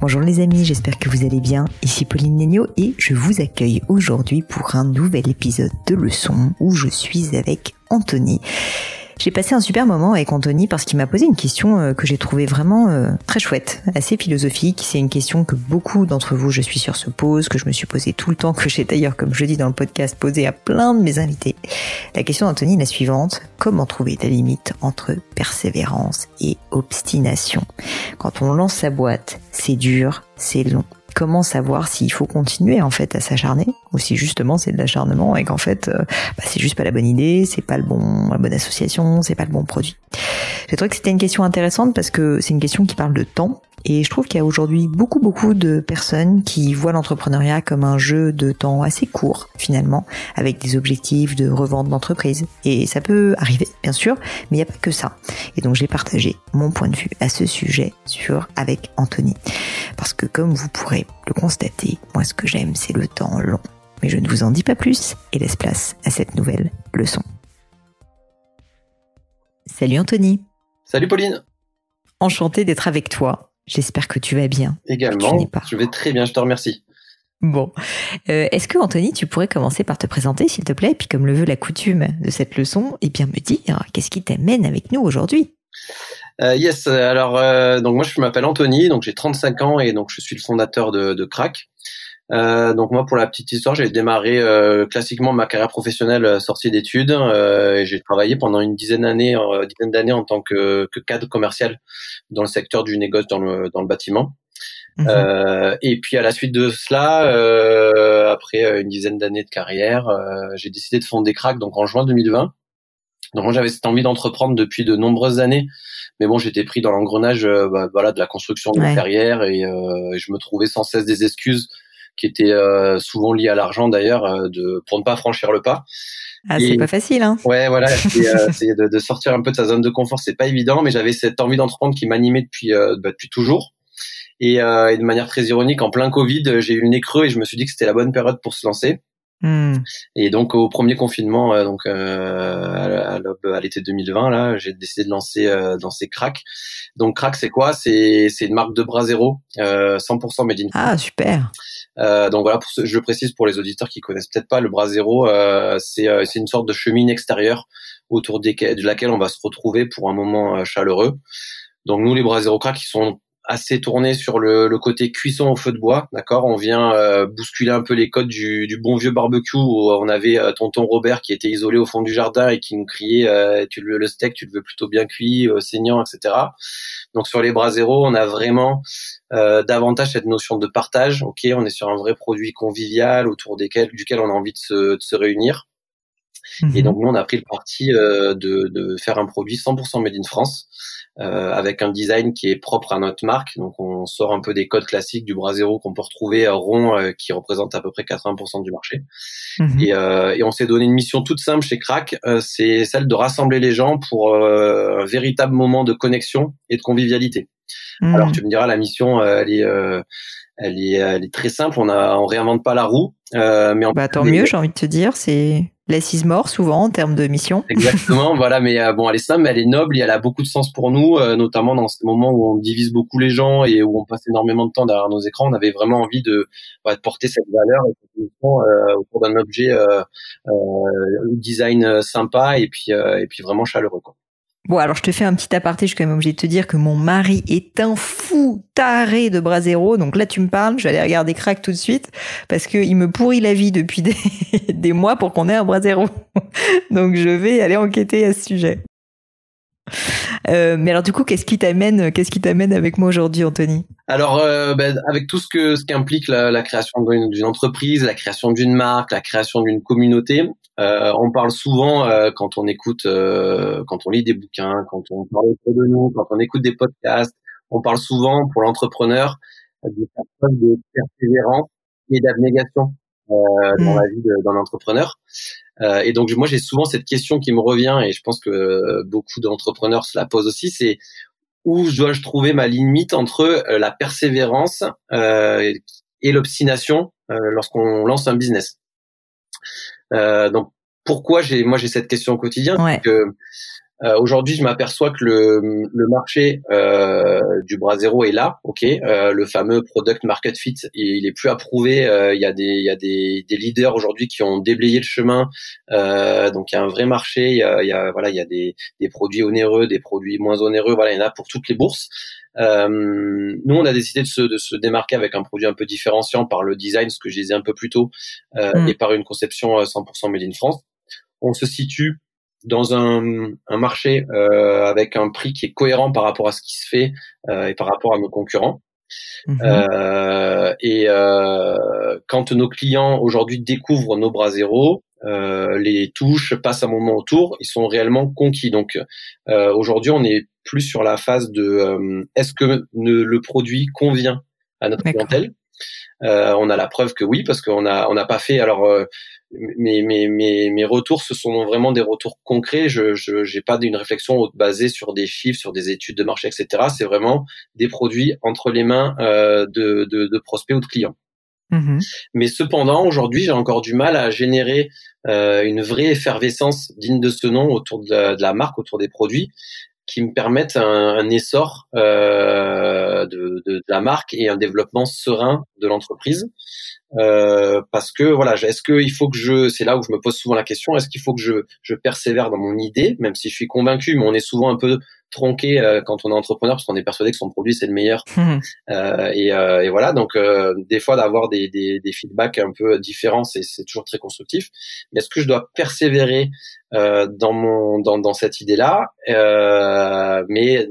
Bonjour les amis, j'espère que vous allez bien. Ici Pauline Negno et je vous accueille aujourd'hui pour un nouvel épisode de leçon où je suis avec Anthony. J'ai passé un super moment avec Anthony parce qu'il m'a posé une question euh, que j'ai trouvée vraiment euh, très chouette, assez philosophique. C'est une question que beaucoup d'entre vous, je suis sûr, se posent, que je me suis posée tout le temps, que j'ai d'ailleurs, comme je dis dans le podcast, posé à plein de mes invités. La question d'Anthony est la suivante. Comment trouver la limite entre persévérance et obstination? Quand on lance sa boîte, c'est dur, c'est long, comment savoir s'il faut continuer en fait à s'acharner ou si justement c'est de l'acharnement et qu'en fait euh, bah, c'est juste pas la bonne idée, c'est pas le bon la bonne association, c'est pas le bon produit. J'ai trouvé que c'était une question intéressante parce que c'est une question qui parle de temps et je trouve qu'il y a aujourd'hui beaucoup beaucoup de personnes qui voient l'entrepreneuriat comme un jeu de temps assez court finalement, avec des objectifs de revente d'entreprise. Et ça peut arriver bien sûr, mais il n'y a pas que ça. Et donc j'ai partagé mon point de vue à ce sujet sur avec Anthony, parce que comme vous pourrez le constater, moi ce que j'aime c'est le temps long. Mais je ne vous en dis pas plus et laisse place à cette nouvelle leçon. Salut Anthony. Salut Pauline. Enchanté d'être avec toi J'espère que tu vas bien. Également. Je vais très bien, je te remercie. Bon. Euh, est-ce que Anthony, tu pourrais commencer par te présenter, s'il te plaît, et puis comme le veut la coutume de cette leçon, et eh bien me dire qu'est-ce qui t'amène avec nous aujourd'hui? Euh, Yes. Alors, euh, donc moi, je m'appelle Anthony, donc j'ai 35 ans et donc je suis le fondateur de, de Crack. Euh, donc moi, pour la petite histoire, j'ai démarré euh, classiquement ma carrière professionnelle euh, sortie d'études. et j'ai travaillé pendant une dizaine d'années, dizaine d'années en tant que, que, cadre commercial dans le secteur du négoce dans le, dans le bâtiment. Mhm. et puis à la suite de cela, après une dizaine d'années de carrière, j'ai décidé de fonder Crack donc en juin 2020. Donc moi j'avais cette envie d'entreprendre depuis de nombreuses années, mais bon j'étais pris dans l'engrenage bah, voilà de la construction de ma carrière et, et, je me trouvais sans cesse des excuses qui était euh, souvent lié à l'argent d'ailleurs, euh, de pour ne pas franchir le pas. Ah, c'est pas facile, hein. Ouais, voilà, c'est euh, de, de, sortir un peu de sa zone de confort, c'est pas évident, mais j'avais cette envie d'entreprendre qui m'animait depuis bah, depuis toujours. Et, euh, et, de manière très ironique, en plein Covid, j'ai eu le nez creux et je me suis dit que c'était la bonne période pour se lancer. Hmm. Et donc au premier confinement, euh, donc euh, à, l'été 2020, là, j'ai décidé de lancer euh, dans ces cracks. Donc crack, c'est quoi? C'est c'est une marque de bras zéro, 100% made in. Ah super. Euh, donc voilà, pour ce, je précise pour les auditeurs qui connaissent peut-être pas le bras zéro, euh, c'est euh, c'est une sorte de cheminée extérieure autour de laquelle on va se retrouver pour un moment chaleureux. Donc nous les bras zéro crack, ils sont assez tournés sur le, le, côté cuisson au feu de bois, d'accord? On vient bousculer un peu les codes du, du, bon vieux barbecue où on avait tonton Robert qui était isolé au fond du jardin et qui nous criait tu le, le steak, tu le veux plutôt bien cuit, saignant, etc. Donc sur les bras zéro, on a vraiment euh, davantage cette notion de partage. Ok, on est sur un vrai produit convivial autour desquels, duquel on a envie de se, de se réunir. Et mhm. donc nous, on a pris le parti euh, de, de, faire un produit 100% made in France, euh, avec un design qui est propre à notre marque. Donc on sort un peu des codes classiques du bras zéro qu'on peut retrouver euh, rond, euh, qui représente à peu près 80% du marché. Mhm. Et, euh, et, on s'est donné une mission toute simple chez Crack, c'est celle de rassembler les gens pour un véritable moment de connexion et de convivialité. Mhm. Alors tu me diras, la mission, elle est elle est, elle est très simple. On a, on réinvente pas la roue, euh, mais on bah tant mieux, j'ai envie de te dire. C'est l'assise mort souvent en termes de mission. Exactement, voilà. Mais euh, bon, elle est simple, mais elle est noble et elle a beaucoup de sens pour nous, euh, notamment dans ce moment où on divise beaucoup les gens et où on passe énormément de temps derrière nos écrans. On avait vraiment envie de, de porter cette valeur et cette mission euh, autour d'un objet design sympa et puis et puis vraiment chaleureux. Quoi. Bon, alors je te fais un petit aparté, je suis quand même obligée de te dire que mon mari est un fou taré de bras zéro. Donc là, tu me parles, je vais aller regarder Crack tout de suite parce qu'il me pourrit la vie depuis des, mois pour qu'on ait un bras zéro. Donc je vais aller enquêter à ce sujet. Euh, mais alors du coup, qu'est-ce qui t'amène, qu'est-ce qui t'amène avec moi aujourd'hui, Anthony? Alors, euh, ben, avec tout ce que ce qu'implique la, création d'une entreprise, la création d'une marque, la création d'une communauté, euh, on parle souvent quand on écoute, quand on lit des bouquins, quand on parle de nous, quand on écoute des podcasts, on parle souvent pour l'entrepreneur de faire preuve de persévérance et d'abnégation dans mmh. la vie d'un entrepreneur. Euh, et donc moi j'ai souvent cette question qui me revient et je pense que beaucoup d'entrepreneurs se la posent aussi, c'est où dois-je trouver ma limite entre euh, la persévérance euh, et l'obstination lorsqu'on lance un business? donc pourquoi j'ai moi j'ai cette question au quotidien? Que Euh, aujourd'hui, je m'aperçois que le, le marché euh, du bras zéro est là, ok? Euh, le fameux product market fit, il, est plus approuvé. Euh, il y a des, il y a des, des leaders aujourd'hui qui ont déblayé le chemin. Euh, donc il y a un vrai marché. Il y a, il y a voilà, il y a des, des produits onéreux, des produits moins onéreux. Voilà, il y en a pour toutes les bourses. Euh, nous, on a décidé de se, de se, démarquer avec un produit un peu différenciant par le design, ce que je disais un peu plus tôt, euh, mm. et par une conception 100% made in France. On se situe dans un, un marché euh, avec un prix qui est cohérent par rapport à ce qui se fait euh, et par rapport à nos concurrents. Mhm. Euh, et euh, quand nos clients aujourd'hui découvrent nos bras zéro, euh, les touches passent un moment autour, ils sont réellement conquis. Donc aujourd'hui, on est plus sur la phase de est-ce que le produit convient à notre clientèle? On a la preuve que oui, parce qu'on a on n'a pas fait. Alors, mes, mes, mes, mes retours, ce sont vraiment des retours concrets. Je n'ai pas une réflexion basée sur des chiffres, sur des études de marché, etc. C'est vraiment des produits entre les mains euh, de, de, de, prospects ou de clients. Mm-hmm. Mais cependant, aujourd'hui, j'ai encore du mal à générer euh, une vraie effervescence digne de ce nom autour de la, de la marque, autour des produits, qui me permettent un, un essor euh, de, de, de, la marque et un développement serein de l'entreprise. Euh, parce que voilà, est-ce qu'il faut que je, c'est là où je me pose souvent la question, est-ce qu'il faut que je, je persévère dans mon idée, même si je suis convaincu, mais on est souvent un peu tronqué euh, quand on est entrepreneur parce qu'on est persuadé que son produit c'est le meilleur. Mmh. Euh, et, euh, et, voilà, donc euh, des fois d'avoir des, des, des, feedbacks un peu différents, c'est, c'est toujours très constructif. Mais est-ce que je dois persévérer dans mon dans, dans cette idée-là, mais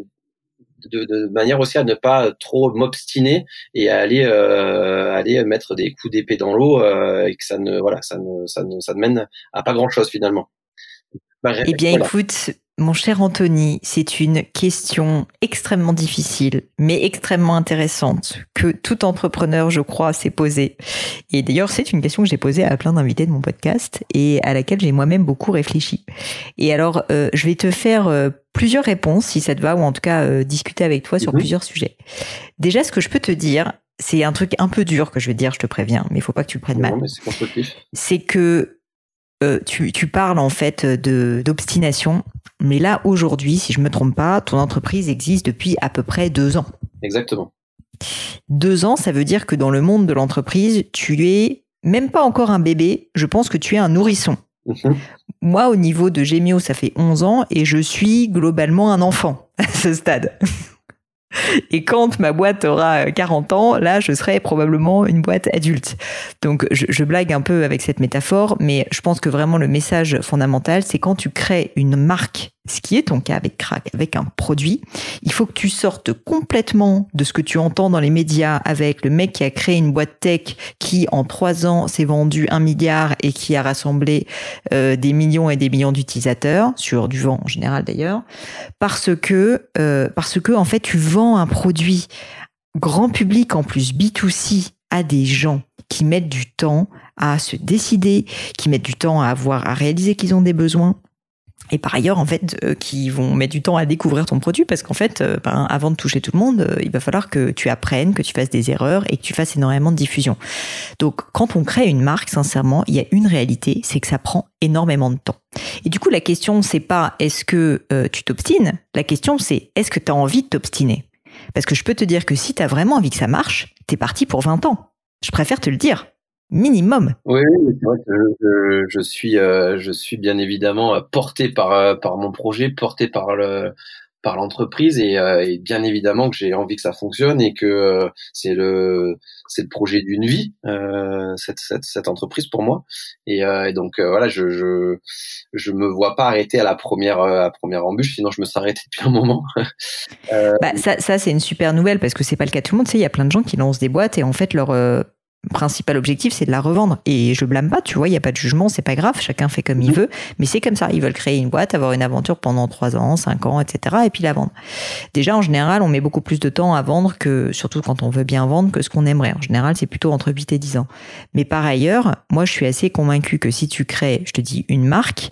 de, de, manière aussi à ne pas trop m'obstiner et à aller euh, aller mettre des coups d'épée dans l'eau euh, et que ça ne voilà ça ne ça ne ça ne mène à pas grand chose finalement. Bah, eh bien, écoute, mon cher Anthony, c'est une question extrêmement difficile, mais extrêmement intéressante, que tout entrepreneur, je crois, s'est posée. Et d'ailleurs, c'est une question que j'ai posée à plein d'invités de mon podcast et à laquelle j'ai moi-même beaucoup réfléchi. Et alors, euh, je vais te faire euh, plusieurs réponses, si ça te va, ou en tout cas euh, discuter avec toi sur plusieurs sujets. Déjà, ce que je peux te dire, c'est un truc un peu dur que je vais te dire, je te préviens, mais il faut pas que tu le prennes mal. C'est que euh, tu, tu, parles en fait de d'obstination, mais là aujourd'hui, si je me trompe pas, ton entreprise existe depuis à peu près deux ans. Exactement. Deux ans, ça veut dire que dans le monde de l'entreprise, tu es même pas encore un bébé. Je pense que tu es un nourrisson. Mhm. Moi, au niveau de Gemio, ça fait 11 ans et je suis globalement un enfant à ce stade. Et quand ma boîte aura 40 ans, là, je serai probablement une boîte adulte. Donc, je, je, blague un peu avec cette métaphore, mais je pense que vraiment le message fondamental, c'est quand tu crées une marque ce qui est ton cas avec Crack, avec un produit, il faut que tu sortes complètement de ce que tu entends dans les médias avec le mec qui a créé une boîte tech qui en trois ans s'est vendu un milliard et qui a rassemblé euh, des millions et des millions d'utilisateurs sur du vent en général d'ailleurs, parce que euh, parce que en fait tu vends un produit grand public en plus B2C à des gens qui mettent du temps à se décider, qui mettent du temps à avoir à réaliser qu'ils ont des besoins et par ailleurs, en fait, euh, qui vont mettre du temps à découvrir ton produit parce qu'en fait, euh, ben, avant de toucher tout le monde, euh, il va falloir que tu apprennes, que tu fasses des erreurs et que tu fasses énormément de diffusion. Donc, quand on crée une marque, sincèrement, il y a une réalité, c'est que ça prend énormément de temps. Et du coup, la question, c'est pas est-ce que tu t'obstines? La question, c'est est-ce que tu as envie de t'obstiner? Parce que je peux te dire que si tu as vraiment envie que ça marche, t'es parti pour 20 ans. Je préfère te le dire minimum. Oui, c'est vrai que je, suis, euh, je suis bien évidemment euh, porté par, euh, par mon projet, porté par le par l'entreprise et, et, bien évidemment que j'ai envie que ça fonctionne et que c'est le c'est le projet d'une vie cette, cette, cette entreprise pour moi. Et, et donc voilà je, je je me vois pas arrêter à la première à la première embûche sinon je me serais arrêté depuis un moment. Bah, ça, ça c'est une super nouvelle parce que c'est pas le cas de tout le monde. Tu sais il y a plein de gens qui lancent des boîtes et en fait leur principal objectif, c'est de la revendre. Et je blâme pas, tu vois, il n'y a pas de jugement, c'est pas grave, chacun fait comme il mhm. veut, mais c'est comme ça. Ils veulent créer une boîte, avoir une aventure pendant 3 ans, 5 ans, etc. et puis la vendre. Déjà, en général, on met beaucoup plus de temps à vendre que, surtout quand on veut bien vendre, que ce qu'on aimerait. En général, c'est plutôt entre 8 et 10 ans. Mais par ailleurs, moi, je suis assez convaincu que si tu crées, je te dis, une marque,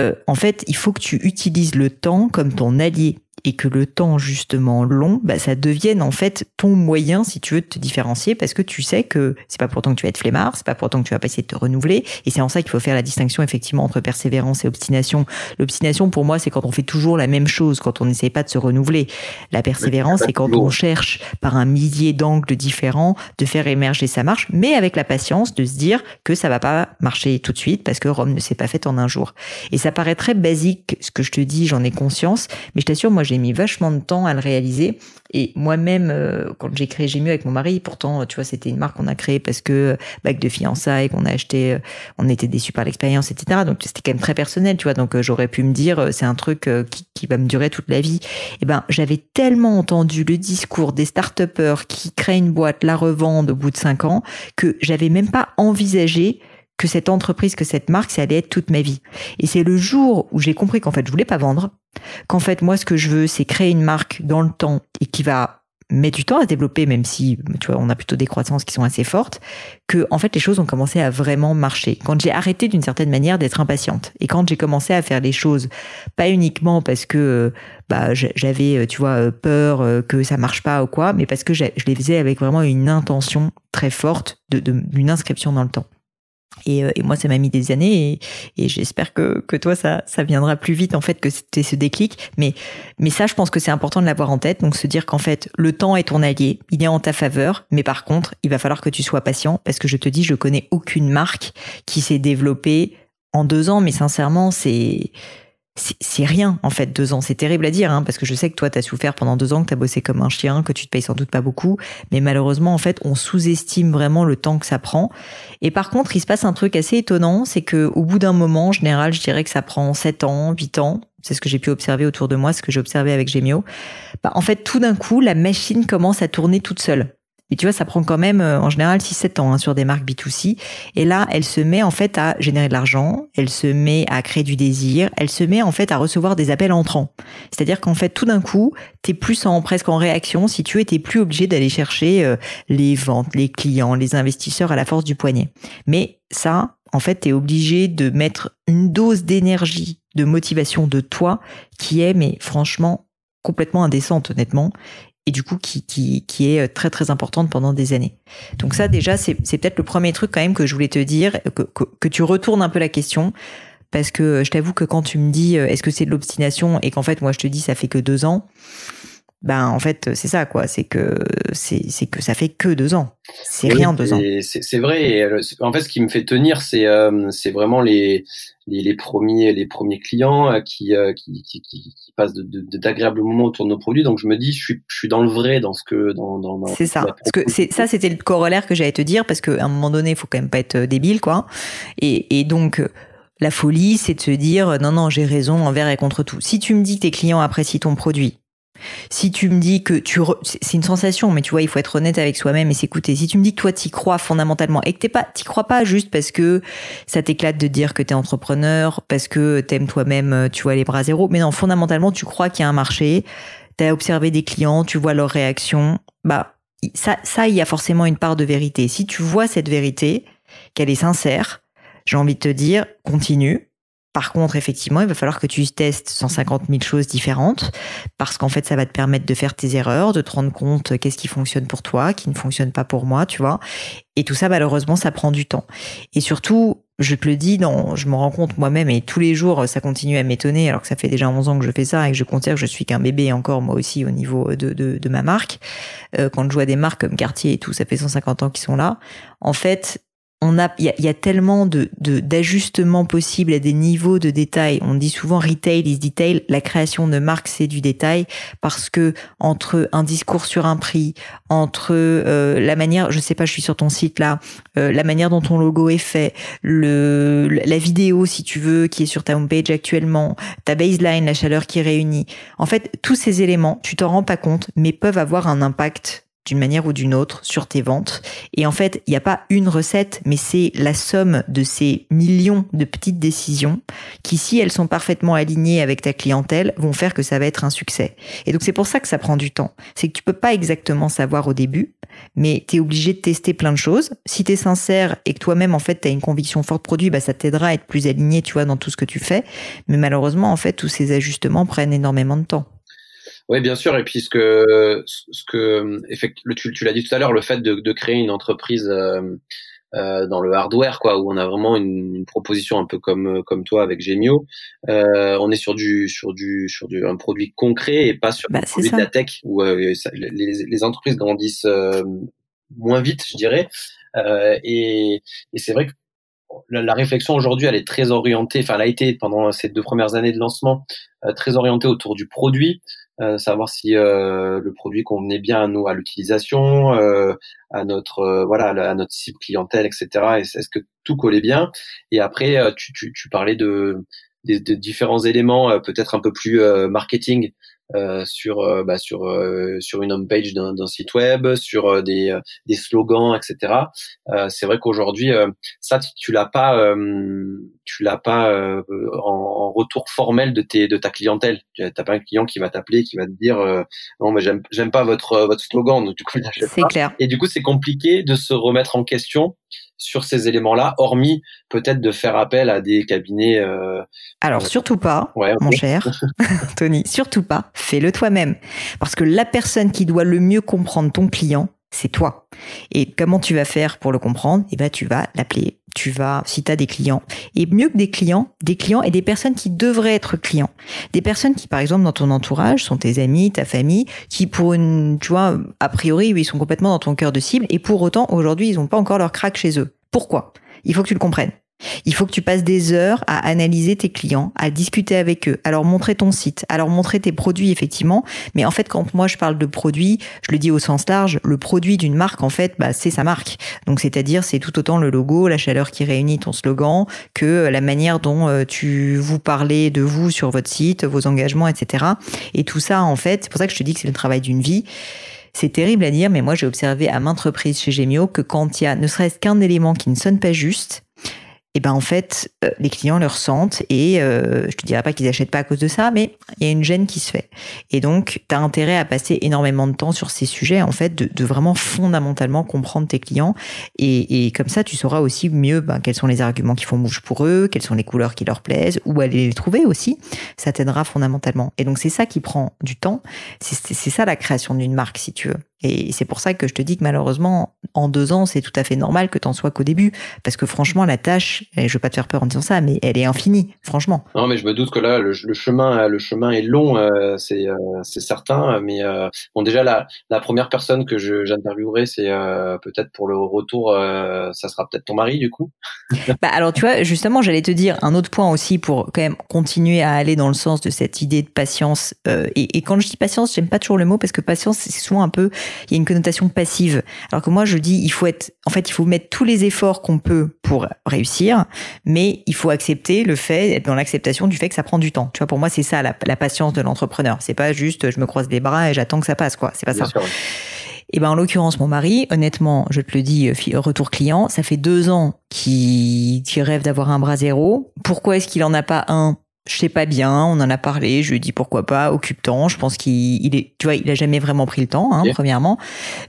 euh, en fait, il faut que tu utilises le temps comme ton allié et que le temps justement long, bah, ça devienne en fait ton moyen si tu veux de te différencier parce que tu sais que c'est pas pourtant que tu vas être flemmard, c'est pas pourtant que tu vas pas essayer de te renouveler et c'est en ça qu'il faut faire la distinction effectivement entre persévérance et obstination. L'obstination pour moi c'est quand on fait toujours la même chose, quand on n'essaye pas de se renouveler. La persévérance c'est quand on cherche par un millier d'angles différents de faire émerger sa marche, mais avec la patience de se dire que ça va pas marcher tout de suite parce que Rome ne s'est pas faite en un jour. Et ça paraît très basique ce que je te dis, j'en ai conscience, mais je t'assure moi j'ai mis vachement de temps à le réaliser. Et moi-même, euh, quand j'ai créé J'ai mieux avec mon mari, pourtant, tu vois, c'était une marque qu'on a créée parce que bac de fiançailles qu'on a acheté, euh, on était déçus par l'expérience, etc. Donc c'était quand même très personnel, tu vois. Donc euh, j'aurais pu me dire, c'est un truc qui, qui, va me durer toute la vie. Et eh ben, j'avais tellement entendu le discours des start qui créent une boîte, la revendent au bout de cinq ans, que j'avais même pas envisagé que cette entreprise, que cette marque, ça allait être toute ma vie. Et c'est le jour où j'ai compris qu'en fait, je voulais pas vendre, qu'en fait, moi, ce que je veux, c'est créer une marque dans le temps et qui va mettre du temps à se développer, même si, tu vois, on a plutôt des croissances qui sont assez fortes, que, en fait, les choses ont commencé à vraiment marcher. Quand j'ai arrêté d'une certaine manière d'être impatiente et quand j'ai commencé à faire les choses, pas uniquement parce que, bah, j'avais, tu vois, peur que ça marche pas ou quoi, mais parce que je les faisais avec vraiment une intention très forte d'une inscription dans le temps. Et, euh, et, moi, ça m'a mis des années et, et j'espère que, que toi, ça, ça viendra plus vite en fait que c'était ce déclic. Mais, mais ça, je pense que c'est important de l'avoir en tête. Donc, se dire qu'en fait, le temps est ton allié, il est en ta faveur, mais par contre, il va falloir que tu sois patient parce que je te dis, je connais aucune marque qui s'est développée en deux ans, mais sincèrement, c'est c'est rien en fait deux ans. C'est terrible à dire hein, parce que je sais que toi t'as souffert pendant deux ans que t'as bossé comme un chien que tu te payes sans doute pas beaucoup. Mais malheureusement en fait on sous-estime vraiment le temps que ça prend. Et par contre il se passe un truc assez étonnant c'est que au bout d'un moment en général je dirais que ça prend sept ans huit ans. C'est ce que j'ai pu observer autour de moi ce que j'ai observé avec Gemio bah, en fait tout d'un coup la machine commence à tourner toute seule et tu vois, ça prend quand même euh, en général 6-7 ans hein, sur des marques B2C. Et là, elle se met en fait à générer de l'argent, elle se met à créer du désir, elle se met en fait à recevoir des appels entrants. C'est-à-dire qu'en fait, tout d'un coup, t'es plus en presque en réaction si tu étais plus obligé d'aller chercher euh, les ventes, les clients, les investisseurs à la force du poignet. Mais ça, en fait, t'es obligé de mettre une dose d'énergie, de motivation de toi qui est, mais franchement, complètement indécente honnêtement et du coup qui, qui, qui est très très importante pendant des années. Donc ça déjà c'est, c'est peut-être le premier truc quand même que je voulais te dire, que, que, que tu retournes un peu la question, parce que je t'avoue que quand tu me dis euh, est-ce que c'est de l'obstination et qu'en fait moi je te dis ça fait que deux ans, ben en fait c'est ça quoi, c'est que c'est, c'est que ça fait que deux ans, c'est rien deux ans. C'est, c'est vrai. Et euh, en fait ce qui me fait tenir c'est euh, c'est vraiment les les, les, premiers les premiers clients euh, qui, euh, qui, qui, qui, passent d'agréables de, de, moments autour de nos produits. Donc je me dis, je suis, je suis dans le vrai dans ce que dans, dans, dans C'est ça. Parce que c'est ça, c'était le corollaire que j'allais te dire parce qu'à un moment donné, il faut quand même pas être euh, débile, quoi. Et, et donc la folie, c'est de se dire non non, j'ai raison envers et contre tout. Si tu me dis que tes clients apprécient ton produit, si tu me dis que tu, c'est une sensation, mais tu vois, il faut être honnête avec soi-même et s'écouter. Si tu me dis que toi t'y crois fondamentalement et que t'es pas, t'y crois pas juste parce que ça t'éclate de dire que t'es entrepreneur, parce que t'aimes toi-même, tu vois les bras zéro, mais non, fondamentalement tu crois qu'il y a un marché, t'as observé des clients, tu vois leurs réactions, bah ça, ça il y a forcément une part de vérité. Si tu vois cette vérité, qu'elle est sincère, j'ai envie de te dire, continue, par contre, effectivement, il va falloir que tu testes 150 000 choses différentes parce qu'en fait, ça va te permettre de faire tes erreurs, de te rendre compte qu'est-ce qui fonctionne pour toi, qui ne fonctionne pas pour moi, tu vois. Et tout ça, malheureusement, ça prend du temps. Et surtout, je te le dis, dans, je me rends compte moi-même et tous les jours, ça continue à m'étonner alors que ça fait déjà 11 ans que je fais ça et que je considère que je suis qu'un bébé encore moi aussi au niveau de, de, de ma marque. Euh, quand je vois des marques comme Cartier et tout, ça fait 150 ans qu'ils sont là. En fait, on a, il y, a tellement de d'ajustements possibles à des niveaux de détail. On dit souvent retail is detail. La création de marque c'est du détail parce que entre un discours sur un prix, entre euh, la manière, je sais pas, je suis sur ton site là, euh, la manière dont ton logo est fait, le la vidéo si tu veux qui est sur ta homepage actuellement, ta baseline, la chaleur qui réunit. En fait, tous ces éléments, tu t'en rends pas compte, mais peuvent avoir un impact d'une manière ou d'une autre sur tes ventes. Et en fait, il n'y a pas une recette, mais c'est la somme de ces millions de petites décisions qui, si elles sont parfaitement alignées avec ta clientèle, vont faire que ça va être un succès. Et donc c'est pour ça que ça prend du temps. C'est que tu peux pas exactement savoir au début, mais tu es obligé de tester plein de choses. Si tu es sincère et que toi-même, en fait, tu as une conviction forte produit, bah, ça t'aidera à être plus aligné, tu vois, dans tout ce que tu fais. Mais malheureusement, en fait, tous ces ajustements prennent énormément de temps. Oui, bien sûr. Et puis ce que, ce que, tu, tu l'as dit tout à l'heure, le fait de, de créer une entreprise euh, euh, dans le hardware, quoi, où on a vraiment une, proposition un peu comme comme toi avec Gemio. Euh, on est sur du sur du sur du un produit concret et pas sur bah, produit de la tech où euh, les, les entreprises grandissent euh, moins vite, je dirais. et, et c'est vrai que la, réflexion aujourd'hui, elle est très orientée, enfin, elle a été pendant ces deux premières années de lancement euh, très orientée autour du produit, euh, savoir si euh, le produit convenait bien à nous, à l'utilisation, à notre voilà, à notre cible clientèle, etc. Est-ce que tout collait bien? Et après, tu, tu, tu parlais de, de, de différents éléments, peut-être un peu plus marketing euh, sur euh, bah, sur euh, sur une home page d'un site web, sur des des slogans, etc. c'est vrai qu'aujourd'hui ça tu, l'as pas tu l'as pas en, en, retour formel de tes de ta clientèle. Tu T'as pas un client qui va t'appeler qui va te dire non mais j'aime j'aime pas votre votre slogan donc du coup C'est clair. Et du coup c'est compliqué de se remettre en question sur ces éléments-là, hormis peut-être de faire appel à des cabinets. Euh, Alors euh, surtout pas, mon cher Tony, surtout pas. Fais-le toi-même, parce que la personne qui doit le mieux comprendre ton client, c'est toi. Et comment tu vas faire pour le comprendre? Eh ben, tu vas l'appeler. Tu vas, si tu as des clients, et mieux que des clients, des clients et des personnes qui devraient être clients. Des personnes qui, par exemple, dans ton entourage, sont tes amis, ta famille, qui pour une, tu vois, a priori, ils sont complètement dans ton cœur de cible, et pour autant, aujourd'hui, ils n'ont pas encore leur crack chez eux. Pourquoi? Il faut que tu le comprennes. Il faut que tu passes des heures à analyser tes clients, à discuter avec eux, à leur montrer ton site, à leur montrer tes produits effectivement. Mais en fait, quand moi je parle de produit, je le dis au sens large, le produit d'une marque en fait, bah, c'est sa marque. Donc c'est-à-dire c'est tout autant le logo, la chaleur qui réunit ton slogan, que la manière dont euh, tu vous parlez de vous sur votre site, vos engagements, etc. Et tout ça en fait, c'est pour ça que je te dis que c'est le travail d'une vie. C'est terrible à dire, mais moi j'ai observé à maintes reprises chez Gemio que quand il y a ne serait-ce qu'un élément qui ne sonne pas juste, et ben en fait euh, les clients le ressentent et euh, je te dirais pas qu'ils achètent pas à cause de ça mais il y a une gêne qui se fait. Et donc tu as intérêt à passer énormément de temps sur ces sujets en fait de, de vraiment fondamentalement comprendre tes clients. Et, et, comme ça tu sauras aussi mieux ben, quels sont les arguments qui font bouge pour eux quelles sont les couleurs qui leur plaisent où aller les trouver aussi. Ça t'aidera fondamentalement. Et donc c'est ça qui prend du temps. C'est ça la création d'une marque si tu veux et c'est pour ça que je te dis que malheureusement, en deux ans, c'est tout à fait normal que t'en sois qu'au début. Parce que franchement, la tâche, et je veux pas te faire peur en disant ça, mais elle est infinie, franchement. Non, mais je me doute que là, le, chemin, le chemin est long, euh, c'est euh, c'est certain. Mais euh, bon, déjà la, la première personne que j'interviewerai, c'est peut-être pour le retour, ça sera peut-être ton mari du coup. bah alors tu vois, justement, j'allais te dire un autre point aussi pour quand même continuer à aller dans le sens de cette idée de patience. Et, et, quand je dis patience, j'aime pas toujours le mot parce que patience, c'est souvent un peu il y a une connotation passive. Alors que moi, je dis, il faut être, en fait, il faut mettre tous les efforts qu'on peut pour réussir, mais il faut accepter le fait, être dans l'acceptation du fait que ça prend du temps. Tu vois, pour moi, c'est ça la, patience de l'entrepreneur. C'est pas juste, je me croise les bras et j'attends que ça passe, quoi. C'est pas ça. Et ben en l'occurrence mon mari, honnêtement, je te le dis, euh, retour client, ça fait deux ans qu'il rêve d'avoir un bras zéro. Pourquoi est-ce qu'il en a pas un je sais pas bien, on en a parlé, je lui ai dit pourquoi pas, occupe-temps, je pense qu'il est, tu vois, il a jamais vraiment pris le temps, hein, premièrement,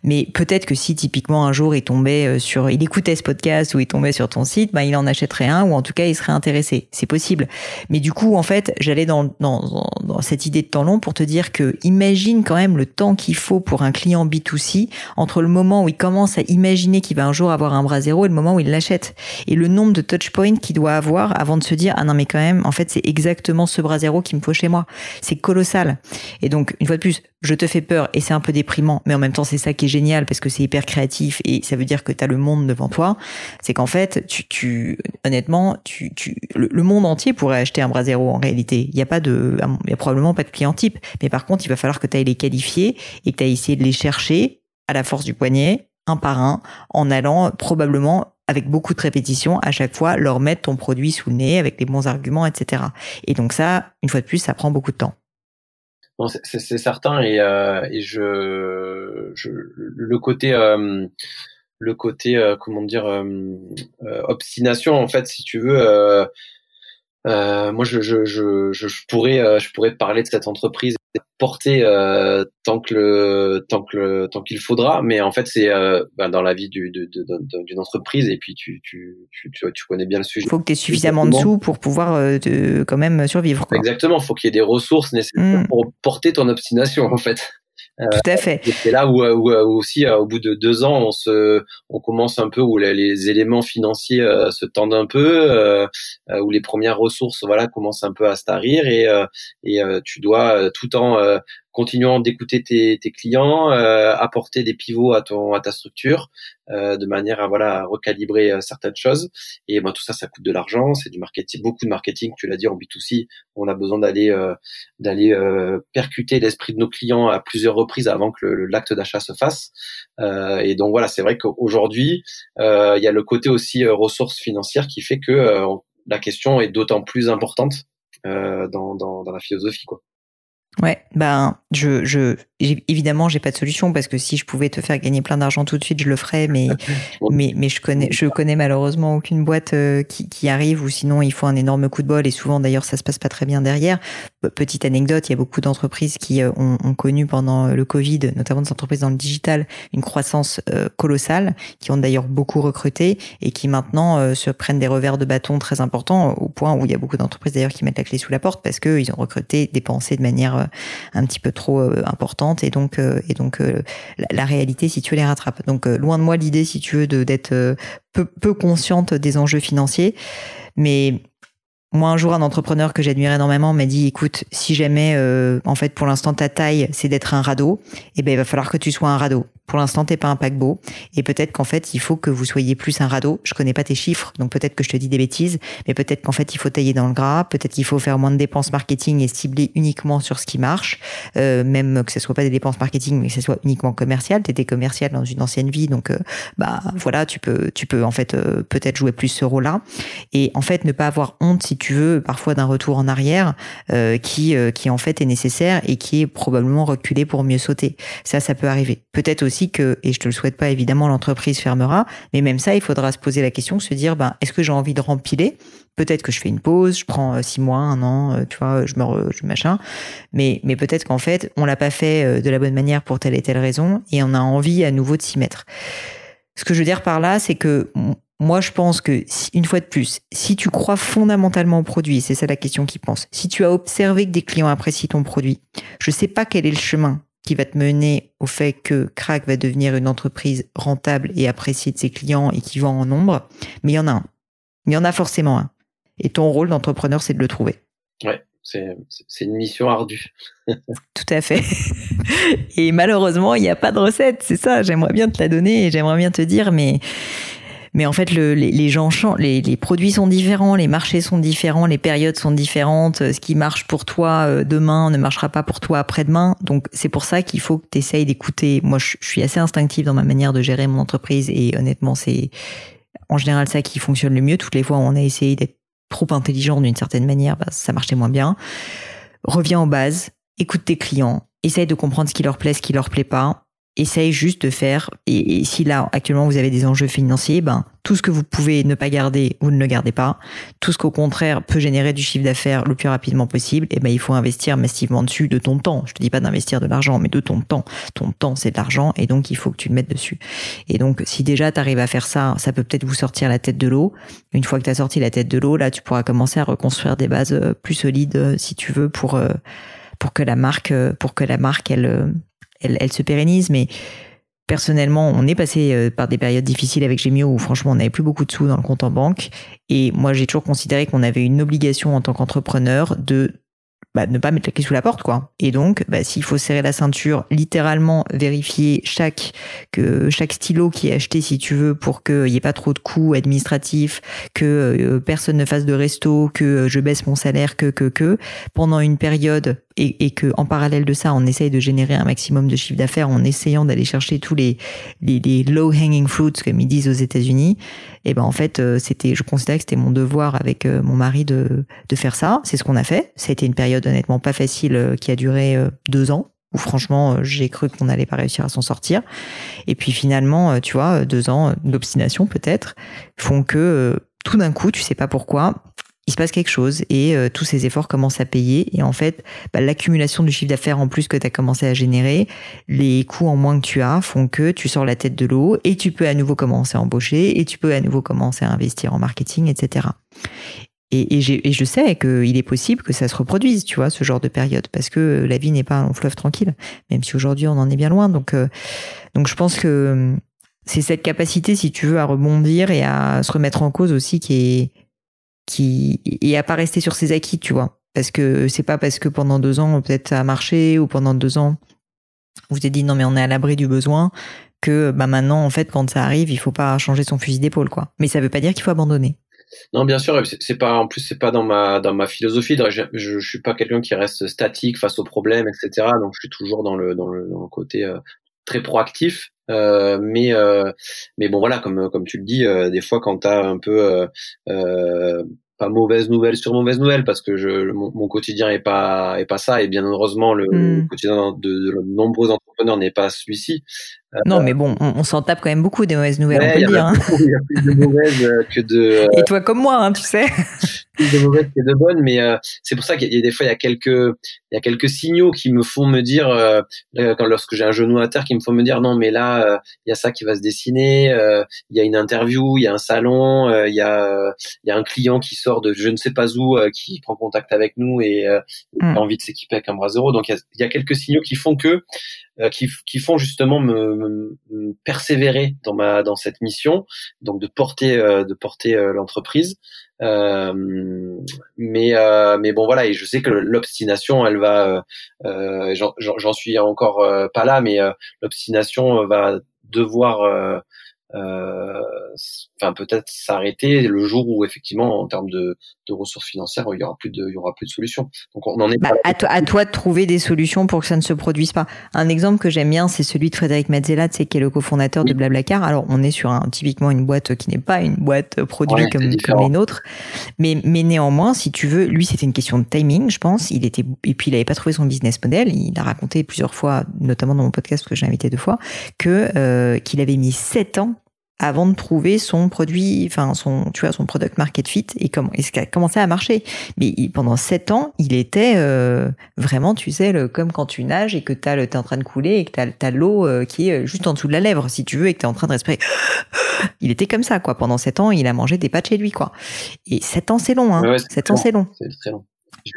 mais peut-être que si typiquement un jour il tombait euh, sur, il écoutait ce podcast ou il tombait sur ton site, bah il en achèterait un ou en tout cas il serait intéressé, c'est possible. Mais du coup, en fait, j'allais dans, dans, dans cette idée de temps long pour te dire que imagine quand même le temps qu'il faut pour un client B2C entre le moment où il commence à imaginer qu'il va un jour avoir un bras zéro et le moment où il l'achète. Et le nombre de touch points qu'il doit avoir avant de se dire ah non mais quand même, en fait c'est exactement exactement ce bras zéro qu'il me faut chez moi. C'est colossal. Et donc, une fois de plus, je te fais peur et c'est un peu déprimant, mais en même temps, c'est ça qui est génial parce que c'est hyper créatif et ça veut dire que tu as le monde devant toi. C'est qu'en fait, tu, tu, honnêtement, tu, tu, le, monde entier pourrait acheter un bras zéro en réalité. Il n'y a pas de, il y a probablement pas de client type. Mais par contre, il va falloir que tu ailles les qualifier et que tu ailles essayer de les chercher à la force du poignet, un par un, en allant probablement avec beaucoup de répétitions, à chaque fois, leur mettre ton produit sous le nez avec les bons arguments, etc. Et donc ça, une fois de plus, ça prend beaucoup de temps. c'est certain et, euh, je, le côté euh, le côté euh, comment dire obstination en fait si tu veux moi je, je, je, je pourrais je pourrais parler de cette entreprise porter euh, tant que le tant que le tant qu'il faudra. Mais en fait c'est euh, bah, dans la vie du, d'une entreprise. Et puis tu tu, tu tu connais bien le sujet. Il faut que tu aies suffisamment de sous pour pouvoir euh, quand même survivre quoi. exactement. Il faut qu'il y ait des ressources nécessaires mmh. pour porter ton obstination en fait Tout à fait. C'est là où, où, aussi, au bout de deux ans, on se, on commence un peu où les, éléments financiers se tendent un peu, où les premières ressources, voilà, commencent un peu à se tarir et, et tu dois tout en continuant d'écouter tes, tes, clients, euh, apporter des pivots à ton à ta structure euh, de manière à voilà recalibrer euh, certaines choses. Et ben tout ça, ça coûte de l'argent, c'est du marketing, beaucoup de marketing. Tu l'as dit en B2C, on a besoin d'aller d'aller percuter l'esprit de nos clients à plusieurs reprises avant que l'acte d'achat se fasse. et donc voilà, c'est vrai qu'aujourd'hui, il y a le côté aussi ressources financières qui fait que la question est d'autant plus importante dans, dans, dans la philosophie quoi. Ouais, ben je, je évidemment j'ai pas de solution parce que si je pouvais te faire gagner plein d'argent tout de suite je le ferais mais mais mais je connais je connais malheureusement aucune boîte euh, qui, qui arrive ou sinon il faut un énorme coup de bol et souvent d'ailleurs ça se passe pas très bien derrière. Petite anecdote, il y a beaucoup d'entreprises qui euh, ont, ont, connu pendant le Covid, notamment des entreprises dans le digital, une croissance euh, colossale, qui ont d'ailleurs beaucoup recruté et qui maintenant se prennent des revers de bâton très importants au point où il y a beaucoup d'entreprises d'ailleurs qui mettent la clé sous la porte parce que ils ont recruté, dépensé de manière un petit peu trop importante et donc euh, et donc euh, la, réalité si tu les rattrapes. Donc euh, loin de moi l'idée si tu veux d'être peu, peu consciente des enjeux financiers, mais moi, un jour, un entrepreneur que j'admire énormément m'a dit, écoute, si jamais, en fait, pour l'instant, ta taille, c'est d'être un radeau, eh ben, il va falloir que tu sois un radeau. Pour l'instant, t'es pas un paquebot. Et peut-être qu'en fait, il faut que vous soyez plus un radeau. Je connais pas tes chiffres, donc peut-être que je te dis des bêtises, mais peut-être qu'en fait, il faut tailler dans le gras. Peut-être qu'il faut faire moins de dépenses marketing et cibler uniquement sur ce qui marche. Euh, même que ce soit pas des dépenses marketing, mais que ce soit uniquement commercial. T'étais commercial dans une ancienne vie, donc euh, bah voilà, tu peux, tu peux en fait euh, peut-être jouer plus ce rôle-là. Et en fait, ne pas avoir honte, si tu veux, parfois d'un retour en arrière, euh, qui, qui en fait est nécessaire et qui est probablement reculé pour mieux sauter. Ça, ça peut arriver. Peut-être aussi que, et je te le souhaite pas évidemment, l'entreprise fermera, mais même ça, il faudra se poser la question, se dire, ben, est-ce que j'ai envie de rempiler Peut-être que je fais une pause, je prends euh, six mois, un an, euh, tu vois, je me, je machin, mais mais peut-être qu'en fait, on l'a pas fait euh, de la bonne manière pour telle et telle raison, et on a envie à nouveau de s'y mettre. Ce que je veux dire par là, c'est que moi, je pense que, une fois de plus, si tu crois fondamentalement au produit, c'est ça la question qui pense, si tu as observé que des clients apprécient ton produit, je sais pas quel est le chemin qui va te mener au fait que Crack va devenir une entreprise rentable et appréciée de ses clients et qui vend en nombre, mais il y en a un. Il y en a forcément un. Et ton rôle d'entrepreneur, c'est de le trouver. Ouais, c'est une mission ardue. Tout à fait. Et malheureusement, il n'y a pas de recette, c'est ça. J'aimerais bien te la donner et j'aimerais bien te dire, mais mais en fait, le, les, gens changent, les, produits sont différents, les marchés sont différents, les périodes sont différentes. Ce qui marche pour toi euh, demain ne marchera pas pour toi après-demain. Donc, c'est pour ça qu'il faut que tu essayes d'écouter. Moi, je, suis assez instinctive dans ma manière de gérer mon entreprise et honnêtement, c'est en général ça qui fonctionne le mieux. Toutes les fois où on a essayé d'être trop intelligent d'une certaine manière, bah, ça marchait moins bien. Reviens aux bases, écoute tes clients, essaye de comprendre ce qui leur plaît, ce qui leur plaît pas essaye juste de faire, et, si là actuellement vous avez des enjeux financiers, ben tout ce que vous pouvez ne pas garder, vous ne le gardez pas. Tout ce qu'au contraire peut générer du chiffre d'affaires le plus rapidement possible, et eh ben il faut investir massivement dessus de ton temps. Je te dis pas d'investir de l'argent, mais de ton temps. Ton temps c'est de l'argent, et donc il faut que tu le mettes dessus. Et donc si déjà tu arrives à faire ça, ça peut peut-être vous sortir la tête de l'eau. Une fois que tu as sorti la tête de l'eau, là tu pourras commencer à reconstruire des bases euh, plus solides euh, si tu veux pour euh, pour que la marque pour que la marque elle elle, se pérennise, mais personnellement, on est passé euh, par des périodes difficiles avec Gemio où franchement, on n'avait plus beaucoup de sous dans le compte en banque. Et moi, j'ai toujours considéré qu'on avait une obligation en tant qu'entrepreneur de bah, ne pas mettre la clé sous la porte, quoi. Et donc, bah, s'il faut serrer la ceinture, littéralement vérifier chaque que chaque stylo qui est acheté, si tu veux, pour qu'il n'y ait pas trop de coûts administratifs, que euh, personne ne fasse de resto, que je baisse mon salaire, que que que pendant une période et, et que en parallèle de ça, on essaye de générer un maximum de chiffre d'affaires en essayant d'aller chercher tous les, les, les low hanging fruits comme ils disent aux États-Unis. Et ben en fait, euh, c'était, je considère que c'était mon devoir avec euh, mon mari de de faire ça. C'est ce qu'on a fait. Ça a été une période honnêtement pas facile euh, qui a duré deux ans où franchement j'ai cru qu'on n'allait pas réussir à s'en sortir. Et puis finalement, tu vois, deux ans d'obstination peut-être font que tout d'un coup, tu sais pas pourquoi, il se passe quelque chose et euh, tous ces efforts commencent à payer. Et en fait, bah, l'accumulation du chiffre d'affaires en plus que tu as commencé à générer, les coûts en moins que tu as font que tu sors la tête de l'eau et tu peux à nouveau commencer à embaucher et tu peux à nouveau commencer à investir en marketing, etc. Et, et, et je sais qu'il est possible que ça se reproduise, tu vois, ce genre de période, parce que la vie n'est pas un long fleuve tranquille, même si aujourd'hui on en est bien loin. Donc, euh, donc je pense que c'est cette capacité, si tu veux, à rebondir et à se remettre en cause aussi qui est qui et à pas rester sur ses acquis, tu vois. Parce que c'est pas parce que pendant deux ans peut-être ça a marché ou pendant deux ans vous avez dit non mais on est à l'abri du besoin que bah maintenant en fait quand ça arrive il faut pas changer son fusil d'épaule quoi. Mais ça veut pas dire qu'il faut abandonner. Non, bien sûr, c'est pas en plus c'est pas dans ma dans ma philosophie. Je, je, suis pas quelqu'un qui reste statique face aux problèmes, etc. Donc je suis toujours dans le côté euh, très proactif. Euh, mais euh, mais bon voilà comme comme tu le dis euh, des fois quand t'as un peu pas mauvaise nouvelle sur mauvaise nouvelle parce que je mon, quotidien est pas est pas ça et bien heureusement le, hmm. quotidien de, de, nombreux entrepreneurs n'est pas celui-ci non, mais bon, on, s'en tape quand même beaucoup des mauvaises nouvelles, on peut le dire. Hein. Il y a plus de mauvaises que de. Et toi comme moi, hein, tu sais. plus de mauvaises que de bonnes, mais euh, c'est pour ça qu'il y a des fois il y a quelques il y a quelques signaux qui me font me dire euh, quand lorsque j'ai un genou à terre qui me font me dire non mais là euh, il y a ça qui va se dessiner, il y a une interview, il y a un salon, il y a il y a un client qui sort de je ne sais pas où qui prend contact avec nous et mm. a envie de s'équiper avec un bras zéro. Donc il y a, il y a quelques signaux qui font que euh, qui, qui, font justement me, me, persévérer dans ma dans cette mission, donc de porter euh, de porter euh, l'entreprise. Euh, mais mais bon voilà et je sais que l'obstination elle va j'en suis encore pas là mais l'obstination va devoir euh, enfin peut-être s'arrêter le jour où effectivement en termes de, de, ressources financières il y aura plus de il y aura plus de solutions. Donc on en est bah, à, toi, à, toi de trouver des solutions pour que ça ne se produise pas. Un exemple que j'aime bien c'est celui de Frédéric Mazzella c'est qui est le cofondateur de Blablacar. Alors on est sur un typiquement une boîte qui n'est pas une boîte produit comme, comme, les nôtres. Mais mais néanmoins si tu veux lui c'était une question de timing je pense. Il était et puis il avait pas trouvé son business model. Il a raconté plusieurs fois notamment dans mon podcast que j'ai invité deux fois que euh, qu'il avait mis sept ans avant de trouver son produit, enfin son, tu vois, son product market fit et comment est-ce qu'il a commencé à marcher. Mais pendant sept ans, il était euh, vraiment, tu sais, le, comme quand tu nages et que t'as le, t'es en train de couler et que t'as, as l'eau euh, qui est juste en dessous de la lèvre, si tu veux, et que t'es en train de respirer. Il était comme ça, quoi. Pendant sept ans, il a mangé des pâtes chez lui, quoi. Et sept ans, c'est long, hein. sept ans, c'est long. C'est très long.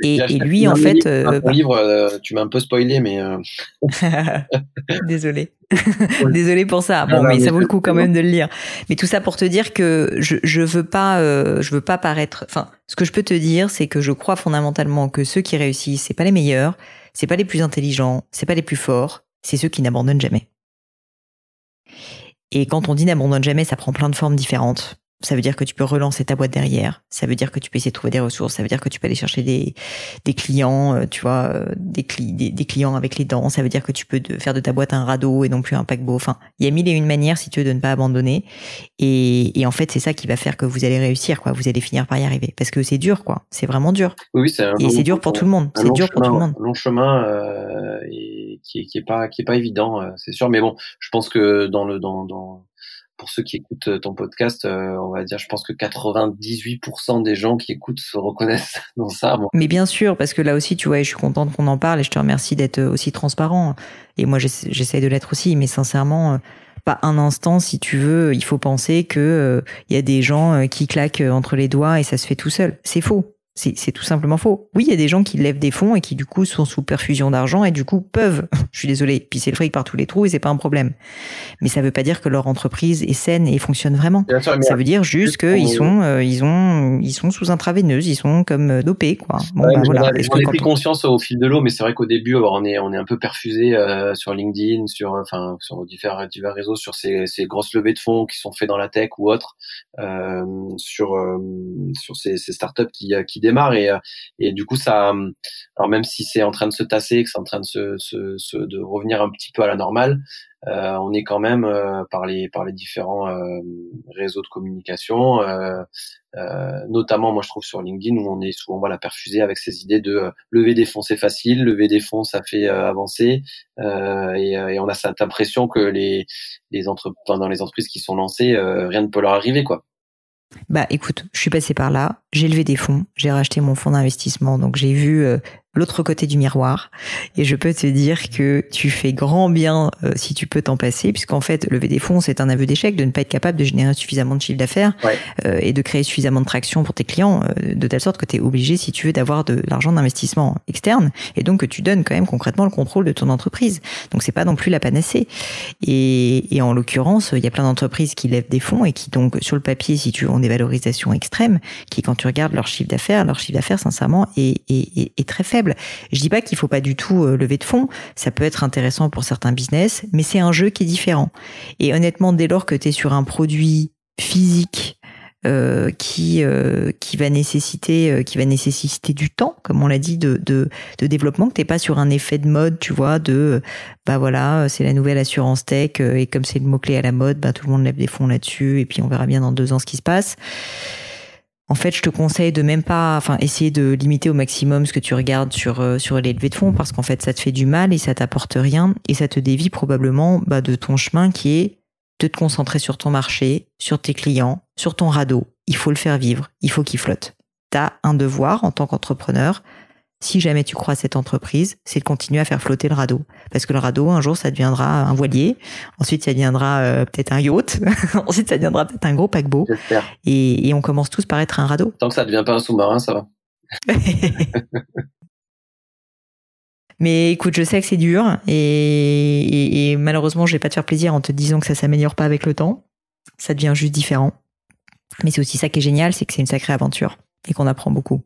Et, lui, en fait, euh, bah livre, euh, tu m'as un peu spoilé, mais euh... désolé, désolé pour ça. Bon, mais, ça vaut le coup quand même de le lire. Mais tout ça pour te dire que je je veux pas, euh, je veux pas paraître. Enfin, ce que je peux te dire, c'est que je crois fondamentalement que ceux qui réussissent, c'est pas les meilleurs, c'est pas les plus intelligents, c'est pas les plus forts, c'est ceux qui n'abandonnent jamais. Et quand on dit n'abandonne jamais, ça prend plein de formes différentes. Ça veut dire que tu peux relancer ta boîte derrière. Ça veut dire que tu peux essayer de trouver des ressources. Ça veut dire que tu peux aller chercher des, des clients, euh, tu vois, euh, des, des, clients avec les dents. Ça veut dire que tu peux faire de ta boîte un radeau et non plus un paquebot. Enfin, il y a mille et une manières, si tu veux, de ne pas abandonner. Et, et en fait, c'est ça qui va faire que vous allez réussir, quoi. Vous allez finir par y arriver. Parce que c'est dur, quoi. C'est vraiment dur. Oui, c'est Et c'est dur pour tout le monde. C'est dur pour tout le monde. Un long chemin euh, et qui, est, qui est pas qui est pas évident, c'est sûr. Mais bon, je pense que dans le dans dans pour ceux qui écoutent euh, ton podcast, euh, on va dire, je pense que 98% des gens qui écoutent se reconnaissent dans ça. Mais bien sûr, parce que là aussi, tu vois, je suis contente qu'on en parle et je te remercie d'être euh, aussi transparent. Et moi, j'essaie de l'être aussi, mais sincèrement, pas un instant, si tu veux, il faut penser que il y a des gens qui claquent entre les doigts et ça se fait tout seul. C'est faux. C'est tout simplement faux. Oui, il y a des gens qui lèvent des fonds et qui du coup sont sous perfusion d'argent et du coup peuvent, je suis désolé, pisser le fric par tous les trous et c'est pas un problème. Mais ça veut pas dire que leur entreprise est saine et fonctionne vraiment. ça veut dire juste qu'ils sont, euh, ils ont, ils sont sous intraveineuse, ils sont comme euh, dopés quoi. Bon, bah, voilà. J'en ai pris conscience au fil de l'eau, mais c'est vrai qu'au début, on est, on est un peu perfusé euh, sur LinkedIn, sur, enfin, sur divers, divers réseaux, sur ces, ces grosses levées de fonds qui sont faites dans la tech ou autres, euh, sur, sur ces, ces startups qui, qui démarre et, euh, et du coup ça alors même si c'est en train de se tasser que c'est en train de se, se, de revenir un petit peu à la normale euh, on est quand même euh, par les par les différents réseaux de communication notamment moi je trouve sur LinkedIn où on est souvent voilà perfusé avec ces idées de lever des fonds c'est facile lever des fonds ça fait avancer et, et, on a cette impression que les les entreprises dans les entreprises qui sont lancées rien ne peut leur arriver quoi Bah écoute, je suis passé par là, j'ai levé des fonds, j'ai racheté mon fonds d'investissement, donc j'ai vu euh, l'autre côté du miroir. Et je peux te dire que tu fais grand bien euh, si tu peux t'en passer, puisqu'en fait, lever des fonds, c'est un aveu d'échec de ne pas être capable de générer suffisamment de chiffre d'affaires euh, et de créer suffisamment de traction pour tes clients, euh, de telle sorte que tu es obligé, si tu veux, d'avoir de l'argent d'investissement externe, et donc que tu donnes quand même concrètement le contrôle de ton entreprise. Donc c'est pas non plus la panacée. Et, et en l'occurrence, il y a plein d'entreprises qui lèvent des fonds et qui donc sur le papier, si tu veux, ont des valorisations extrêmes, qui quand tu regardes leur chiffre d'affaires, leur chiffre d'affaires, sincèrement, est, est, est, est très faible. Je dis pas qu'il faut pas du tout euh, lever de fonds, ça peut être intéressant pour certains business, mais c'est un jeu qui est différent. Et honnêtement, dès lors que tu es sur un produit physique euh, qui euh, qui va nécessiter qui va nécessiter du temps comme on l'a dit de, de de développement que t'es pas sur un effet de mode tu vois de bah voilà c'est la nouvelle assurance tech et comme c'est le mot clé à la mode bah tout le monde lève des fonds là-dessus et puis on verra bien dans deux ans ce qui se passe en fait, je te conseille de même pas, enfin, essayer de limiter au maximum ce que tu regardes sur euh, sur les levées de fonds parce qu'en fait, ça te fait du mal et ça t'apporte rien et ça te dévie probablement bah, de ton chemin qui est de te concentrer sur ton marché, sur tes clients, sur ton radeau. Il faut le faire vivre, il faut qu'il flotte. T'as un devoir en tant qu'entrepreneur, si jamais tu crois à cette entreprise, c'est de continuer à faire flotter le radeau. Parce que le radeau, un jour, ça deviendra un voilier. Ensuite, ça deviendra euh, peut-être un yacht. Ensuite, ça deviendra peut-être un gros paquebot. Et, et, on commence tous par être un radeau. Tant que ça ne devient pas un sous-marin, ça va. Mais écoute, je sais que c'est dur et, et, et malheureusement, je vais pas te faire plaisir en te disant que ça s'améliore pas avec le temps. Ça devient juste différent. Mais c'est aussi ça qui est génial, c'est que c'est une sacrée aventure et qu'on apprend beaucoup.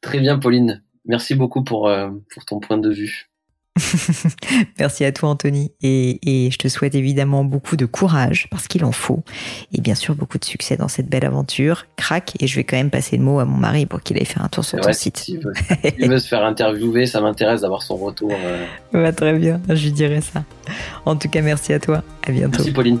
Très bien, Pauline. Merci beaucoup pour, euh, pour ton point de vue. Merci à toi Anthony et, et, je te souhaite évidemment beaucoup de courage parce qu'il en faut et bien sûr beaucoup de succès dans cette belle aventure. Crac et je vais quand même passer le mot à mon mari pour qu'il aille faire un tour sur ouais, ton site. Il veut, il veut se faire interviewer, ça m'intéresse d'avoir son retour. Euh... Bah, très bien, je lui dirai ça. En tout cas, merci à toi. À bientôt. Merci Pauline.